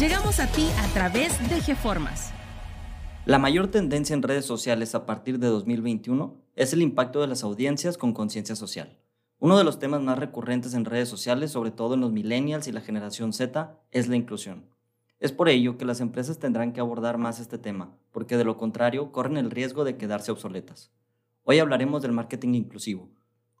Llegamos a ti a través de GeFormas. La mayor tendencia en redes sociales a partir de 2021 es el impacto de las audiencias con conciencia social. Uno de los temas más recurrentes en redes sociales, sobre todo en los millennials y la generación Z, es la inclusión. Es por ello que las empresas tendrán que abordar más este tema, porque de lo contrario corren el riesgo de quedarse obsoletas. Hoy hablaremos del marketing inclusivo.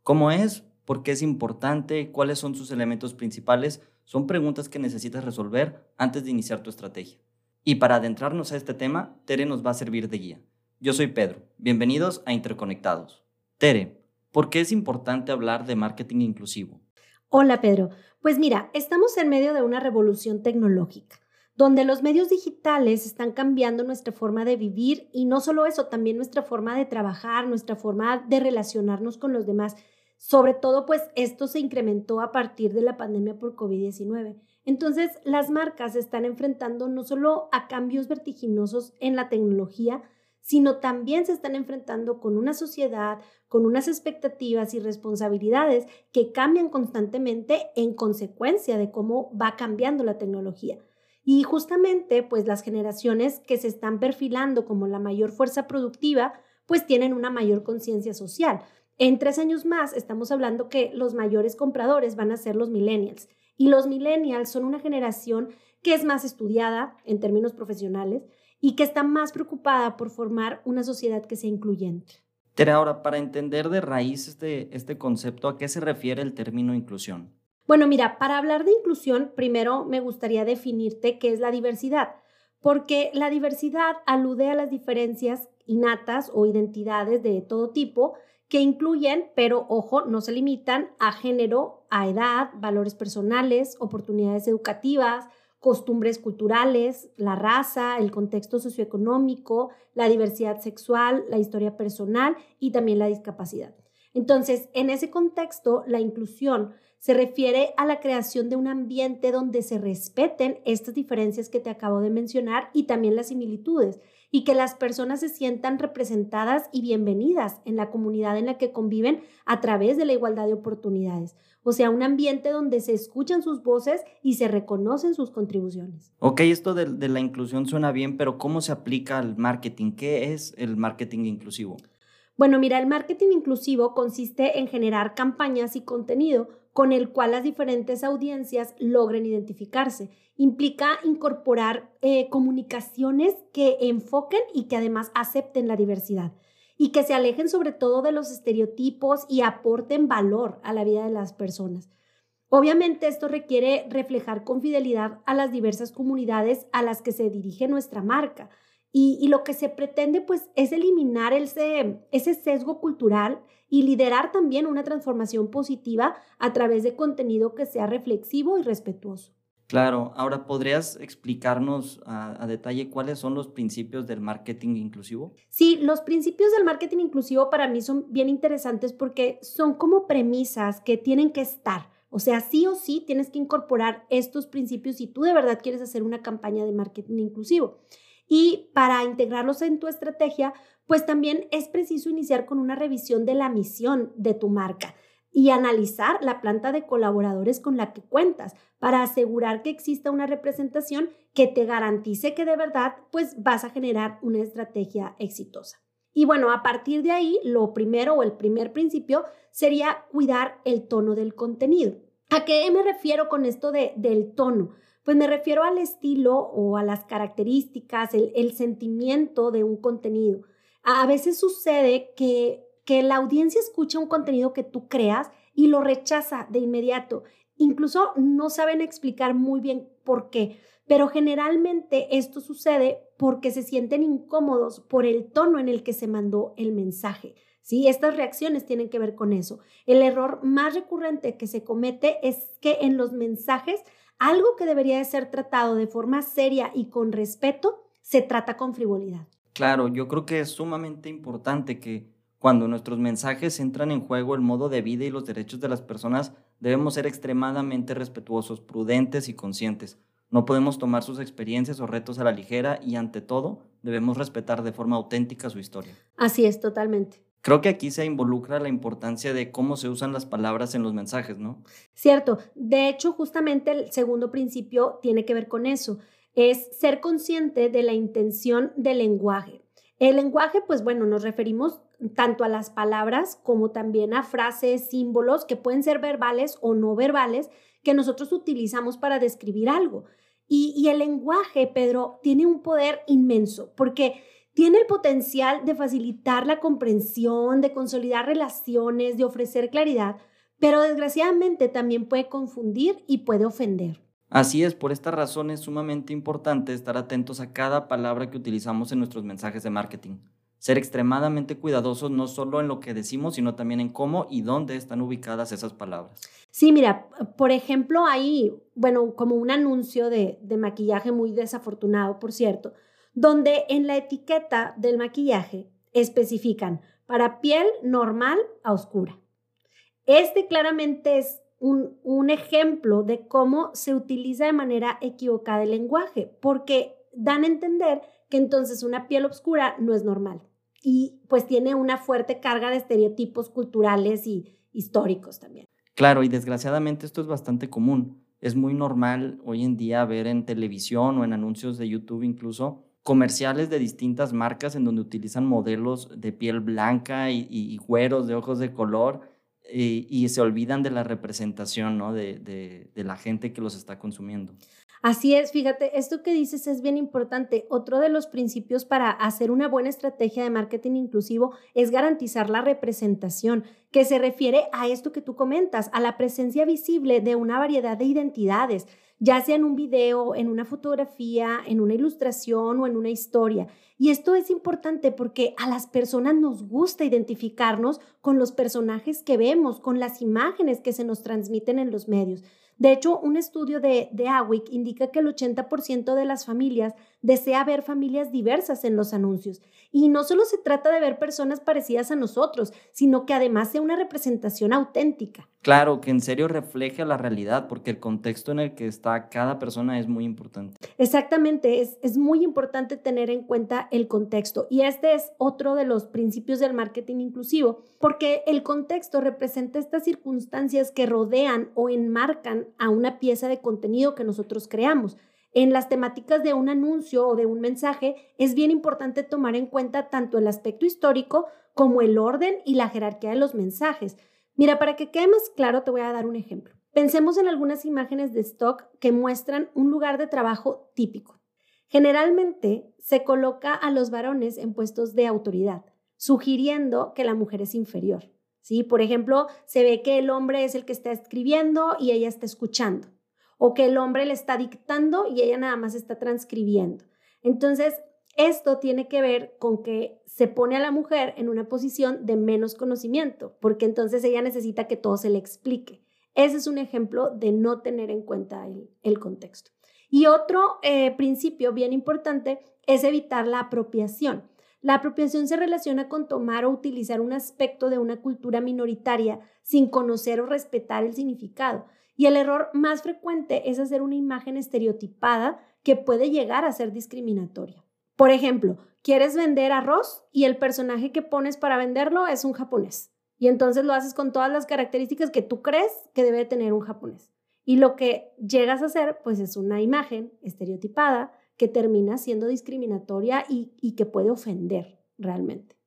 ¿Cómo es? ¿Por qué es importante? ¿Cuáles son sus elementos principales? Son preguntas que necesitas resolver antes de iniciar tu estrategia. Y para adentrarnos a este tema, Tere nos va a servir de guía. Yo soy Pedro. Bienvenidos a Interconectados. Tere, ¿por qué es importante hablar de marketing inclusivo? Hola Pedro. Pues mira, estamos en medio de una revolución tecnológica donde los medios digitales están cambiando nuestra forma de vivir y no solo eso, también nuestra forma de trabajar, nuestra forma de relacionarnos con los demás. Sobre todo, pues esto se incrementó a partir de la pandemia por COVID-19. Entonces, las marcas están enfrentando no solo a cambios vertiginosos en la tecnología, sino también se están enfrentando con una sociedad, con unas expectativas y responsabilidades que cambian constantemente en consecuencia de cómo va cambiando la tecnología. Y justamente, pues las generaciones que se están perfilando como la mayor fuerza productiva, pues tienen una mayor conciencia social. En tres años más estamos hablando que los mayores compradores van a ser los millennials. Y los millennials son una generación que es más estudiada en términos profesionales y que está más preocupada por formar una sociedad que sea incluyente. Tere, ahora, para entender de raíz este, este concepto, ¿a qué se refiere el término inclusión? Bueno, mira, para hablar de inclusión, primero me gustaría definirte qué es la diversidad, porque la diversidad alude a las diferencias innatas o identidades de todo tipo que incluyen, pero ojo, no se limitan a género, a edad, valores personales, oportunidades educativas, costumbres culturales, la raza, el contexto socioeconómico, la diversidad sexual, la historia personal y también la discapacidad. Entonces, en ese contexto, la inclusión se refiere a la creación de un ambiente donde se respeten estas diferencias que te acabo de mencionar y también las similitudes y que las personas se sientan representadas y bienvenidas en la comunidad en la que conviven a través de la igualdad de oportunidades. O sea, un ambiente donde se escuchan sus voces y se reconocen sus contribuciones. Ok, esto de, de la inclusión suena bien, pero ¿cómo se aplica al marketing? ¿Qué es el marketing inclusivo? Bueno, mira, el marketing inclusivo consiste en generar campañas y contenido con el cual las diferentes audiencias logren identificarse. Implica incorporar eh, comunicaciones que enfoquen y que además acepten la diversidad y que se alejen sobre todo de los estereotipos y aporten valor a la vida de las personas. Obviamente esto requiere reflejar con fidelidad a las diversas comunidades a las que se dirige nuestra marca y, lo que se pretende pues es eliminar ese, ese sesgo cultural y liderar también una transformación positiva a través de contenido que sea reflexivo y respetuoso. Claro, ahora podrías explicarnos a, a, detalle cuáles son los principios del marketing inclusivo. Sí, los principios del marketing inclusivo para mí son bien interesantes porque son como premisas que tienen que estar. O sea, sí o sí tienes que incorporar estos principios si tú de verdad quieres hacer una campaña de marketing inclusivo. Y para integrarlos en tu estrategia, pues también es preciso iniciar con una revisión de la misión de tu marca y analizar la planta de colaboradores con la que cuentas para asegurar que exista una representación que te garantice que de verdad pues vas a generar una estrategia exitosa. Y bueno, a partir de ahí, lo primero o el primer principio sería cuidar el tono del contenido. ¿A qué me refiero con esto de, del tono? Pues me refiero al estilo o a las características, el, sentimiento de un contenido. A, veces sucede que, que la audiencia escucha un contenido que tú creas y lo rechaza de inmediato. Incluso no saben explicar muy bien por qué, pero generalmente esto sucede porque se sienten incómodos por el tono en el que se mandó el mensaje. ¿sí? Estas reacciones tienen que ver con eso. El error más recurrente que se comete es que en los mensajes algo que debería de ser tratado de forma seria y con respeto se trata con frivolidad. Claro, yo creo que es sumamente importante que cuando nuestros mensajes entran en juego el modo de vida y los derechos de las personas, debemos ser extremadamente respetuosos, prudentes y conscientes. No podemos tomar sus experiencias o retos a la ligera y ante todo debemos respetar de forma auténtica su historia. Así es, totalmente. Creo que aquí se involucra la importancia de cómo se usan las palabras en los mensajes, ¿no? Cierto. De hecho, justamente el segundo principio tiene que ver con eso. Es ser consciente de la intención del lenguaje. El lenguaje, pues bueno, nos referimos tanto a las palabras como también a frases, símbolos que pueden ser verbales o no verbales que nosotros utilizamos para describir algo. Y, el lenguaje, Pedro, tiene un poder inmenso porque tiene el potencial de facilitar la comprensión, de consolidar relaciones, de ofrecer claridad, pero desgraciadamente también puede confundir y puede ofender. Así es, por esta razón es sumamente importante estar atentos a cada palabra que utilizamos en nuestros mensajes de marketing ser extremadamente cuidadosos no solo en lo que decimos, sino también en cómo y dónde están ubicadas esas palabras. Sí, mira, por ejemplo, hay, bueno, como un anuncio de, de maquillaje muy desafortunado, por cierto, donde en la etiqueta del maquillaje especifican para piel normal a oscura. Este claramente es un, un, ejemplo de cómo se utiliza de manera equivocada el lenguaje, porque dan a entender que entonces una piel oscura no es normal y pues tiene una fuerte carga de estereotipos culturales y históricos también. Claro, y desgraciadamente esto es bastante común. Es muy normal hoy en día ver en televisión o en anuncios de YouTube incluso comerciales de distintas marcas en donde utilizan modelos de piel blanca y, güeros de ojos de color eh, y, se olvidan de la representación ¿no? de, de la gente que los está consumiendo. Así es, fíjate, esto que dices es bien importante. Otro de los principios para hacer una buena estrategia de marketing inclusivo es garantizar la representación, que se refiere a esto que tú comentas, a la presencia visible de una variedad de identidades, ya sea en un video, en una fotografía, en una ilustración o en una historia. Y esto es importante porque a las personas nos gusta identificarnos con los personajes que vemos, con las imágenes que se nos transmiten en los medios. De hecho, un estudio de, de AWIC indica que el 80% de las familias desea ver familias diversas en los anuncios. Y no solo se trata de ver personas parecidas a nosotros, sino que además sea una representación auténtica. Claro, que en serio refleje la realidad, porque el contexto en el que está cada persona es muy importante. Exactamente, es, es muy importante tener en cuenta el contexto. Y este es otro de los principios del marketing inclusivo, porque el contexto representa estas circunstancias que rodean o enmarcan a una pieza de contenido que nosotros creamos. En las temáticas de un anuncio o de un mensaje es bien importante tomar en cuenta tanto el aspecto histórico como el orden y la jerarquía de los mensajes. Mira, para que quede más claro, te voy a dar un ejemplo. Pensemos en algunas imágenes de stock que muestran un lugar de trabajo típico. Generalmente se coloca a los varones en puestos de autoridad, sugiriendo que la mujer es inferior. ¿sí? Por ejemplo, se ve que el hombre es el que está escribiendo y ella está escuchando, o que el hombre le está dictando y ella nada más está transcribiendo. Entonces, esto tiene que ver con que se pone a la mujer en una posición de menos conocimiento, porque entonces ella necesita que todo se le explique. Ese es un ejemplo de no tener en cuenta el, contexto. Y otro eh, principio bien importante es evitar la apropiación. La apropiación se relaciona con tomar o utilizar un aspecto de una cultura minoritaria sin conocer o respetar el significado. Y el error más frecuente es hacer una imagen estereotipada que puede llegar a ser discriminatoria. Por ejemplo, quieres vender arroz y el personaje que pones para venderlo es un japonés. Y entonces lo haces con todas las características que tú crees que debe tener un japonés. Y lo que llegas a hacer, pues es una imagen estereotipada que termina siendo discriminatoria y, que puede ofender realmente.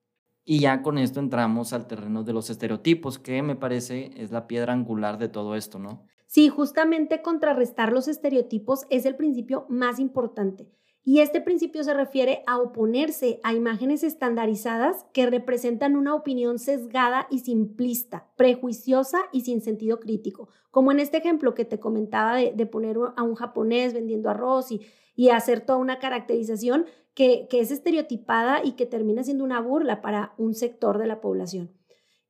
Y ya con esto entramos al terreno de los estereotipos, que me parece es la piedra angular de todo esto, ¿no? Sí, justamente contrarrestar los estereotipos es el principio más importante. Y este principio se refiere a oponerse a imágenes estandarizadas que representan una opinión sesgada y simplista, prejuiciosa y sin sentido crítico. Como en este ejemplo que te comentaba de, de poner a un japonés vendiendo arroz y y hacer toda una caracterización que, es estereotipada y que termina siendo una burla para un sector de la población.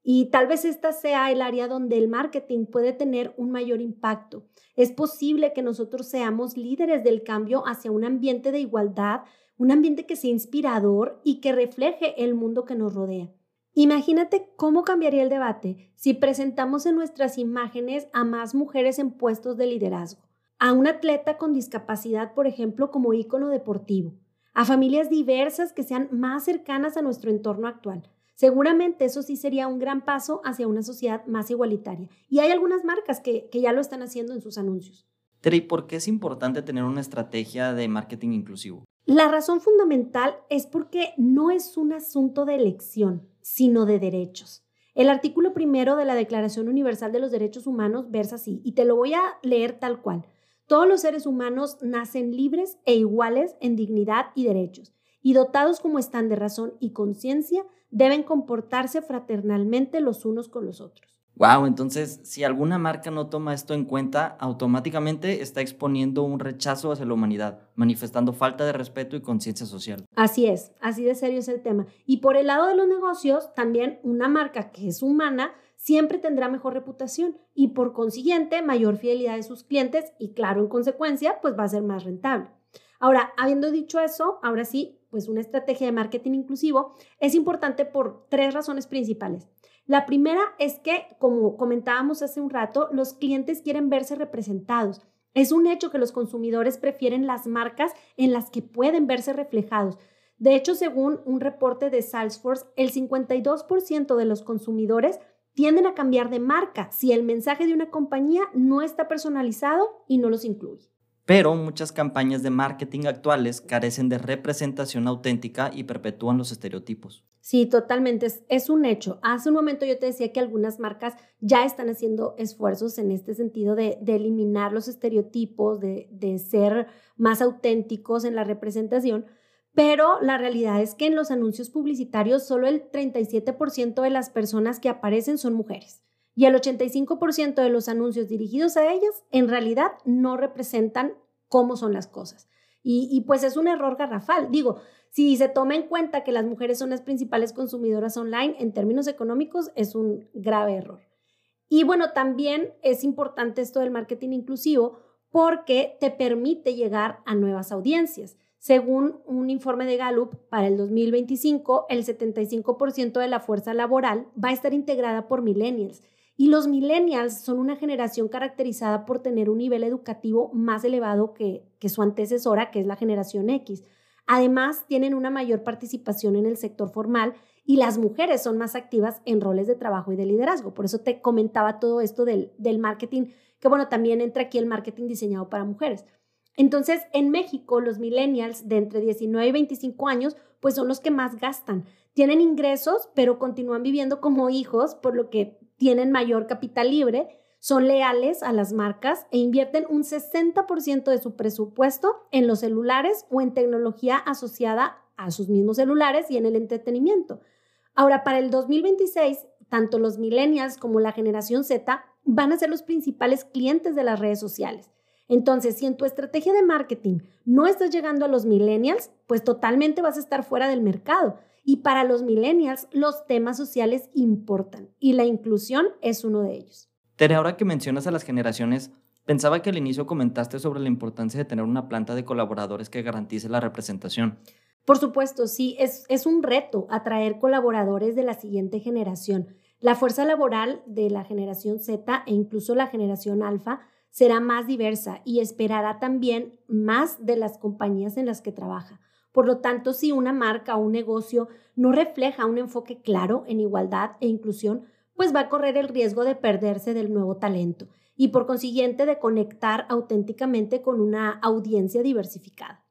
Y tal vez esta sea el área donde el marketing puede tener un mayor impacto. Es posible que nosotros seamos líderes del cambio hacia un ambiente de igualdad, un ambiente que sea inspirador y que refleje el mundo que nos rodea. Imagínate cómo cambiaría el debate si presentamos en nuestras imágenes a más mujeres en puestos de liderazgo, a un atleta con discapacidad, por ejemplo, como ícono deportivo, a familias diversas que sean más cercanas a nuestro entorno actual. Seguramente eso sí sería un gran paso hacia una sociedad más igualitaria. Y hay algunas marcas que, que ya lo están haciendo en sus anuncios. Terry, ¿por qué es importante tener una estrategia de marketing inclusivo? La razón fundamental es porque no es un asunto de elección, sino de derechos. El artículo primero de la Declaración Universal de los Derechos Humanos versa así, y te lo voy a leer tal cual. Todos los seres humanos nacen libres e iguales en dignidad y derechos, y dotados como están de razón y conciencia, deben comportarse fraternalmente los unos con los otros. Wow, entonces si alguna marca no toma esto en cuenta, automáticamente está exponiendo un rechazo hacia la humanidad, manifestando falta de respeto y conciencia social. Así es, así de serio es el tema. Y por el lado de los negocios, también una marca que es humana siempre tendrá mejor reputación y por consiguiente mayor fidelidad de sus clientes y claro, en consecuencia, pues va a ser más rentable. Ahora, habiendo dicho eso, ahora sí, pues una estrategia de marketing inclusivo es importante por tres razones principales. La primera es que, como comentábamos hace un rato, los clientes quieren verse representados. Es un hecho que los consumidores prefieren las marcas en las que pueden verse reflejados. De hecho, según un reporte de Salesforce, el 52% de los consumidores tienden a cambiar de marca si el mensaje de una compañía no está personalizado y no los incluye. Pero muchas campañas de marketing actuales carecen de representación auténtica y perpetúan los estereotipos. Sí, totalmente. Es, un hecho. Hace un momento yo te decía que algunas marcas ya están haciendo esfuerzos en este sentido de, eliminar los estereotipos, de, de ser más auténticos en la representación, pero la realidad es que en los anuncios publicitarios solo el 37% de las personas que aparecen son mujeres y el 85% de los anuncios dirigidos a ellas en realidad no representan cómo son las cosas. Y, y, pues es un error garrafal. Digo, si se toma en cuenta que las mujeres son las principales consumidoras online, en términos económicos es un grave error. Y bueno, también es importante esto del marketing inclusivo porque te permite llegar a nuevas audiencias. Según un informe de Gallup, para el 2025, el 75% de la fuerza laboral va a estar integrada por millennials. Y los millennials son una generación caracterizada por tener un nivel educativo más elevado que, que su antecesora, que es la generación X. Además, tienen una mayor participación en el sector formal y las mujeres son más activas en roles de trabajo y de liderazgo. Por eso te comentaba todo esto del, del marketing, que bueno, también entra aquí el marketing diseñado para mujeres. Entonces, en México, los millennials de entre 19 y 25 años, pues son los que más gastan. Tienen ingresos, pero continúan viviendo como hijos, por lo que tienen mayor capital libre son leales a las marcas e invierten un 60% de su presupuesto en los celulares o en tecnología asociada a sus mismos celulares y en el entretenimiento. Ahora, para el 2026, tanto los millennials como la generación Z van a ser los principales clientes de las redes sociales. Entonces, si en tu estrategia de marketing no estás llegando a los millennials, pues totalmente vas a estar fuera del mercado. Y para los millennials, los temas sociales importan y la inclusión es uno de ellos. Tere, ahora que mencionas a las generaciones, pensaba que al inicio comentaste sobre la importancia de tener una planta de colaboradores que garantice la representación. Por supuesto, sí, es, es un reto atraer colaboradores de la siguiente generación. La fuerza laboral de la generación Z e incluso la generación alfa será más diversa y esperará también más de las compañías en las que trabaja. Por lo tanto, si una marca o un negocio no refleja un enfoque claro en igualdad e inclusión, pues va a correr el riesgo de perderse del nuevo talento y por consiguiente de conectar auténticamente con una audiencia diversificada.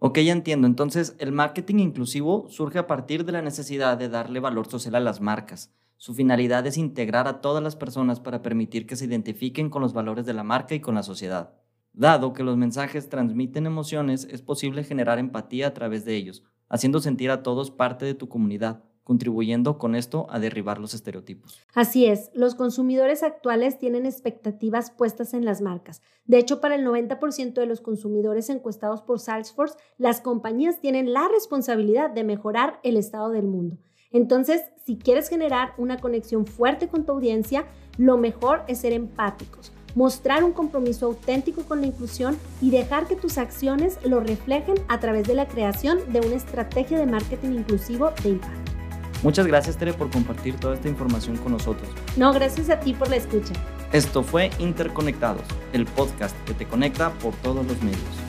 Ok, ya entiendo. Entonces, el marketing inclusivo surge a partir de la necesidad de darle valor social a las marcas. Su finalidad es integrar a todas las personas para permitir que se identifiquen con los valores de la marca y con la sociedad. Dado que los mensajes transmiten emociones, es posible generar empatía a través de ellos, haciendo sentir a todos parte de tu comunidad, contribuyendo con esto a derribar los estereotipos. Así es, los consumidores actuales tienen expectativas puestas en las marcas. De hecho, para el 90% de los consumidores encuestados por Salesforce, las compañías tienen la responsabilidad de mejorar el estado del mundo. Entonces, si quieres generar una conexión fuerte con tu audiencia, lo mejor es ser empáticos, mostrar un compromiso auténtico con la inclusión y dejar que tus acciones lo reflejen a través de la creación de una estrategia de marketing inclusivo de impacto. Muchas gracias Tere por compartir toda esta información con nosotros. No, gracias a ti por la escucha. Esto fue Interconectados, el podcast que te conecta por todos los medios.